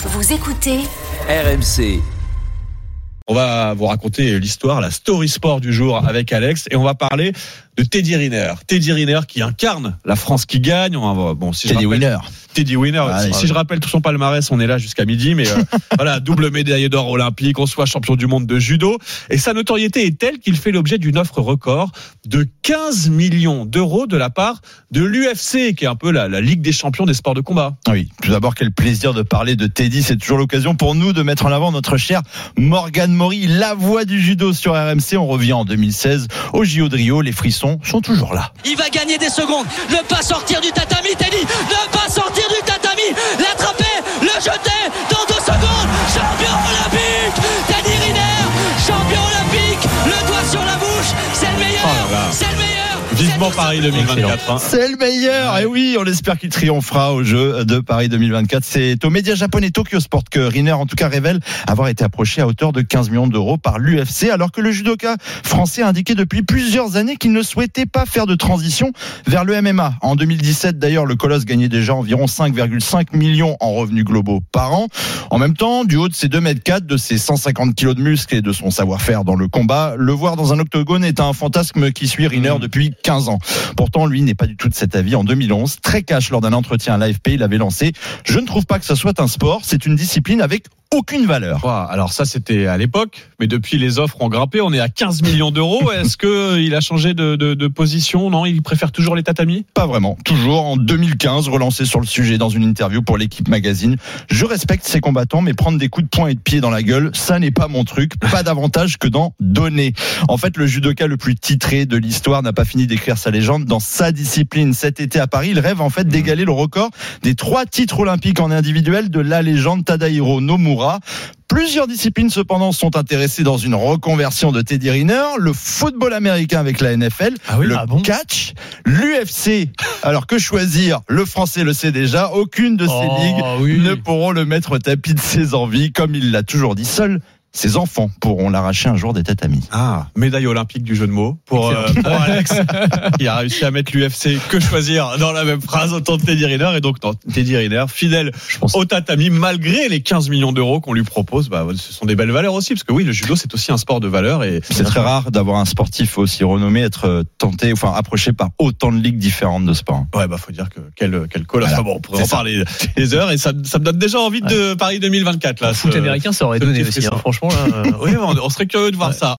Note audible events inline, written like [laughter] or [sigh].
Vous écoutez RMC. On va vous raconter l'histoire, la story sport du jour avec Alex et on va parler de Teddy Riner. Teddy Riner qui incarne la France qui gagne. On va- bon, si Teddy Winner. Teddy Winner. Ah, si, je rappelle tout son palmarès, on est là jusqu'à midi, mais euh, [laughs] voilà, double médaille d'or olympique, on soit champion du monde de judo. Et sa notoriété est telle qu'il fait l'objet d'une offre record de 15 millions d'euros de la part de l'UFC, qui est un peu la, la Ligue des champions des sports de combat. Oui, tout d'abord, quel plaisir de parler de Teddy. C'est toujours l'occasion pour nous de mettre en avant notre cher Morgan Mori, la voix du judo sur RMC. On revient en 2016 au JO de Rio. Les frissons sont toujours là. Il va gagner des secondes. Ne pas sortir du tatami, Teddy. Ne pas sortir Vivement Paris 2024. hein. C'est le meilleur. Et oui, on espère qu'il triomphera au jeu de Paris 2024. C'est au média japonais Tokyo Sport que Riner, en tout cas, révèle avoir été approché à hauteur de 15 millions d'euros par l'UFC, alors que le judoka français a indiqué depuis plusieurs années qu'il ne souhaitait pas faire de transition vers le MMA. En 2017, d'ailleurs, le colosse gagnait déjà environ 5,5 millions en revenus globaux par an. En même temps, du haut de ses 2 mètres 4, de ses 150 kilos de muscles et de son savoir-faire dans le combat, le voir dans un octogone est un fantasme qui suit Riner Mm. depuis 15 ans. Pourtant, lui n'est pas du tout de cet avis. En 2011, très cash lors d'un entretien à l'AFP, il avait lancé Je ne trouve pas que ce soit un sport, c'est une discipline avec aucune valeur. Alors ça c'était à l'époque, mais depuis les offres ont grimpé, on est à 15 millions d'euros. [laughs] Est-ce que euh, il a changé de, de- de position? Non, il préfère toujours les tatamis? Pas vraiment. Toujours en 2015, relancé sur le sujet dans une interview pour l'équipe magazine. Je respecte ces combattants, mais prendre des coups de poing et de pied dans la gueule, ça n'est pas mon truc. [laughs] Pas davantage que d'en donner. En fait, le judoka le plus titré de l'histoire n'a pas fini d'écrire sa légende dans sa discipline. Cet été à Paris, il rêve en fait d'égaler le record des trois titres olympiques en individuel de la légende Tadahiro Nomura. Plusieurs disciplines cependant sont intéressées dans une reconversion de Teddy Riner, le football américain avec la NFL, Ah oui, le ah bon catch, l'UFC. Alors que choisir Le français le sait déjà, aucune de ces Oh, ligues oui. ne pourront le mettre au tapis de ses envies, comme il l'a toujours dit seul. Ses enfants pourront l'arracher un jour des tatamis. Ah, médaille olympique du jeu de mots pour, euh, pour Alex. [laughs] Il a réussi à mettre l'UFC que choisir dans la même phrase autant de Teddy Riner et donc non, Teddy Riner fidèle au tatami malgré les 15 millions d'euros qu'on lui propose. Bah, ce sont des belles valeurs aussi parce que oui, le judo c'est aussi un sport de valeur et C'est très rare d'avoir un sportif aussi renommé être euh, tenté, enfin approché par autant de ligues différentes de sport. Ouais, bah faut dire que quel quel. Voilà. Enfin, bon, on pourrait en ça. parler des heures et ça, ça me donne déjà envie de Paris 2024 là. foot ce- américain, ça aurait donné aussi. hein. frisson. Franchement, là. euh, Oui, on, on serait curieux de voir Ouais. ça.